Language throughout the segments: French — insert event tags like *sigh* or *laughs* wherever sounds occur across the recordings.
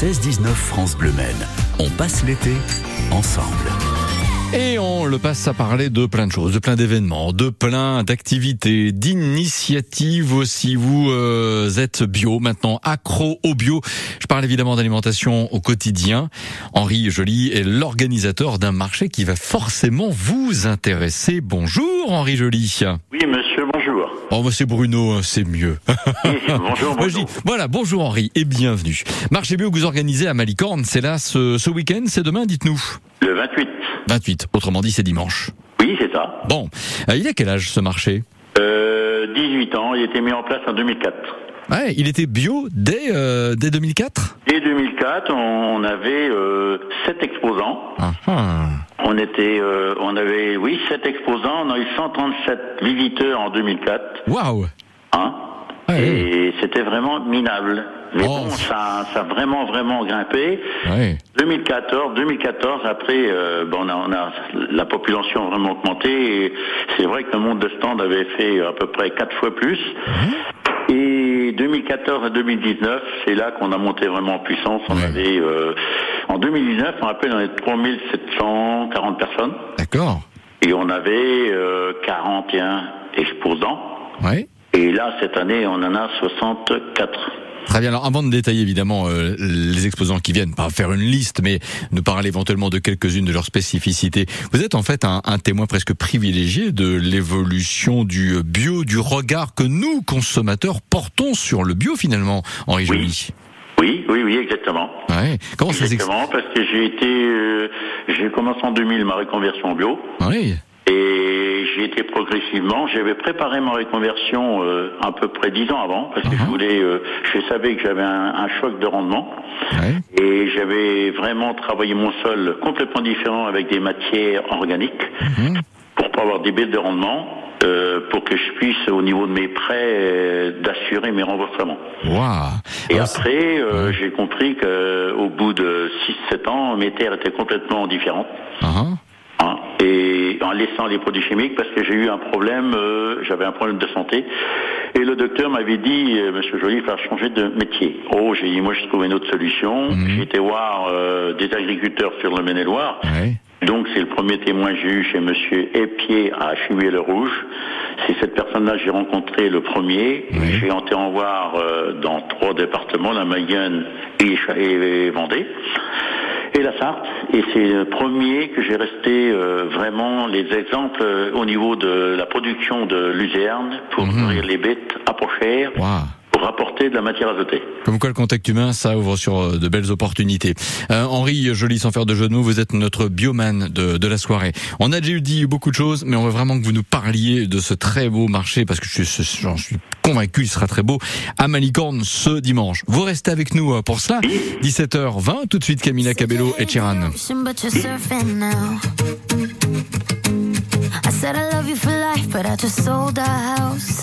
16-19 France Bleu Maine. On passe l'été ensemble. Et on le passe à parler de plein de choses, de plein d'événements, de plein d'activités, d'initiatives aussi. Vous euh, êtes bio maintenant, accro au bio. Je parle évidemment d'alimentation au quotidien. Henri Joly est l'organisateur d'un marché qui va forcément vous intéresser. Bonjour Henri Joly. Oui monsieur, bonjour. Oh, bah, c'est Bruno, hein, c'est mieux. Oui, *laughs* bonjour, bonjour. voilà, bonjour Henri et bienvenue. Marché bio que vous organisez à Malicorne, c'est là ce, ce week-end, c'est demain, dites-nous. Le 28. 28, autrement dit c'est dimanche. Oui, c'est ça. Bon, Euh, il a quel âge ce marché? Euh, 18 ans, il a été mis en place en 2004. Ouais, il était bio dès, euh, dès 2004 Dès 2004, on avait euh, 7 exposants. ah, ah. Était, euh, on avait, oui, 7 exposants. On a eu 137 visiteurs en 2004. Waouh Hein? Ah, oui. Et c'était vraiment minable. Mais Oh. bon, ça, ça a vraiment, vraiment grimpé. Ouais. 2014, 2014, après, euh, bon, on, a, on a la population a vraiment augmenté c'est vrai que le monde de stand avait fait à peu près quatre fois plus. Et 2014 à 2019, c'est là qu'on a monté vraiment en puissance. On Ouais. avait, euh, en 2019, on rappelle, on était 3740 personnes D'accord. et on avait euh, 41 exposants. Ouais. Et là, cette année, on en a 64. Très bien. Alors, avant de détailler évidemment euh, les exposants qui viennent, pas faire une liste, mais nous parler éventuellement de quelques-unes de leurs spécificités. Vous êtes en fait un, un témoin presque privilégié de l'évolution du bio, du regard que nous consommateurs portons sur le bio finalement, Henri Oui. Joly. Oui, oui, oui, exactement. Ouais. Comment ça Exactement, parce que j'ai été, euh, j'ai commencé en 2000 ma reconversion bio Oui. et j'ai été progressivement. J'avais préparé ma reconversion euh, à peu près dix ans avant parce que je Mhm. voulais, euh, je savais que j'avais un, un choc de rendement Ouais. et j'avais vraiment travaillé mon sol complètement différent avec des matières organiques Mhm. pour pas avoir des baisses de rendement. euh, pour que je puisse, au niveau de mes prêts, euh, d'assurer mes remboursements. Waouh. Et Alors, après, euh, j'ai compris que au bout de 6-7 ans, mes terres étaient complètement différentes. Hein, et en laissant les produits chimiques, parce que j'ai eu un problème, euh, j'avais un problème de santé. Et le docteur m'avait dit, euh, Monsieur Joly, il va changer de métier. Oh, j'ai dit, moi, je trouve une autre solution. Mhm. J'ai été voir euh, des agriculteurs sur le Maine-et-Loire. ouais. Donc c'est le premier témoin que j'ai eu chez Monsieur Épier à Chibuet-le-Rouge. C'est cette personne-là que j'ai rencontré le premier. Oui. J'ai été en voir euh, dans trois départements, la Mayenne et Vendée. Et la Sarthe, et c'est le premier que j'ai resté euh, vraiment les exemples euh, au niveau de la production de luzerne pour Mhm. nourrir les bêtes à pour rapporter de la matière azotée. Comme quoi le contact humain, ça ouvre sur euh, de belles opportunités. Euh, Henri Joly, sans faire de jeu de mots, vous êtes notre bioman de, de la soirée. On a déjà dit beaucoup de choses, mais on veut vraiment que vous nous parliez de ce très beau marché, parce que je suis, j'en suis convaincu, il sera très beau, à Malicorne ce dimanche. Vous restez avec nous euh, pour cela. 17h20, tout de suite Camila Cabello et Chiran. I said I love you for life, but I just sold our house.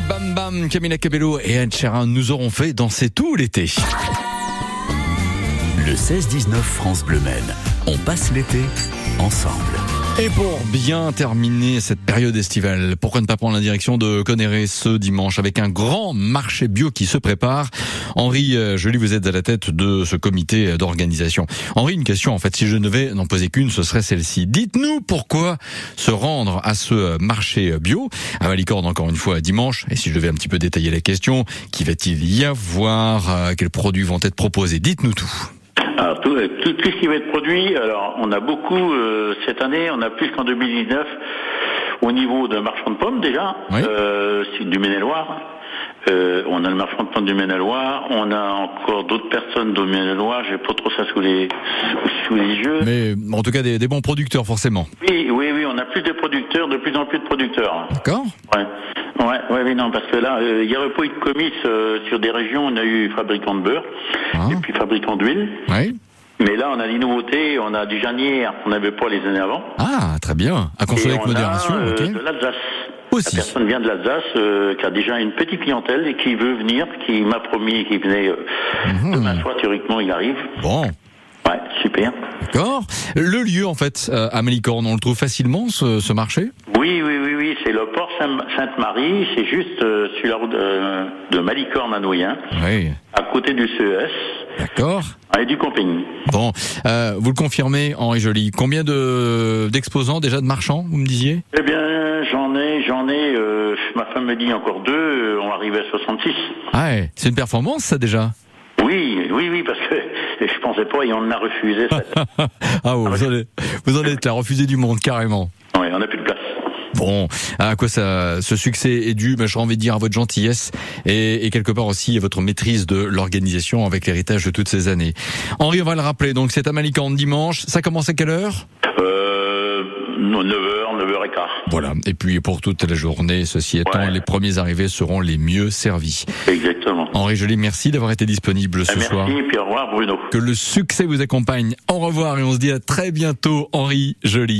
Bam Bam, Camila Cabello et Anne Sheeran nous auront fait danser tout l'été. Le 16-19 France Bleu Maine. On passe l'été ensemble. Et pour bien terminer cette période estivale, pourquoi ne pas prendre la direction de Conneré ce dimanche avec un grand marché bio qui se prépare Henri, euh, lis, vous êtes à la tête de ce comité d'organisation. Henri, une question en fait, si je ne devais n'en poser qu'une, ce serait celle-ci. Dites-nous pourquoi se rendre à ce marché bio à Valicorne encore une fois dimanche. Et si je devais un petit peu détailler la question, qui va-t-il y avoir Euh, Quels produits vont être proposés? Dites-nous tout. Alors, tout, tout, tout ce qui va être produit, alors on a beaucoup euh, cette année, on a plus qu'en 2019 au niveau de marchand de pommes déjà, Oui. euh, du Maine-et-Loire. Euh, on a le marchand de pommes du Maine-et-Loire, on a encore d'autres personnes du Maine-et-Loire, j'ai pas trop ça sous les sous les yeux. Mais en tout cas des, des bons producteurs forcément. Oui, oui, oui, on a plus de producteurs, de plus en plus de producteurs. D'accord Ouais. Ouais, oui, non, parce que là, euh, il y pas eu de comice euh, sur des régions, on a eu fabricant de beurre, Ah. et puis fabricant d'huile. Oui. Mais là, on a des nouveautés, on a du janière qu'on n'avait pas les années avant. Ah, très bien. À consommer avec on modération, a, euh, ok. de l'Alsace. Aussi. La personne vient de l'Alsace, euh, qui a déjà une petite clientèle et qui veut venir, qui m'a promis qu'il venait Mhm. demain soir, théoriquement, il arrive. Bon, Ouais, super. d'accord. Le lieu, en fait, à Malicorne, on le trouve facilement, ce, ce marché? Oui, oui, oui, oui, Sainte-Marie, c'est juste euh, sur la route euh, de Malicorne à Noyen, Oui, à côté du CES, d'accord. et du camping. Bon, euh, vous le confirmez, Henri Joly. Combien de d'exposants, déjà de marchands, vous me disiez? Eh bien, j'en ai, j'en ai, euh, ma femme me dit encore deux, on arrive à 66. Ah ouais, c'est une performance, ça, déjà? Oui, oui, oui, parce que *laughs* je pensais pas et on en a refusé. *laughs* Ah, oh, vous, en êtes, vous en êtes là, refusé du monde, carrément. ouais, on n'a plus de place. Bon, à quoi ça, ce succès est dû ben, J'ai envie de dire à votre gentillesse et, et quelque part aussi à votre maîtrise de l'organisation avec l'héritage de toutes ces années. Henri, on va le rappeler, donc c'est à Malicorne dimanche. Ça commence à quelle heure? Euh, 9h, 9h15. Voilà. Et puis pour toute la journée, ceci étant, Ouais. les premiers arrivés seront les mieux servis. Exactement. Henri Joly, merci d'avoir été disponible ce Merci, soir. puis au revoir Bruno. Que le succès vous accompagne. Au revoir et on se dit à très bientôt, Henri Joly.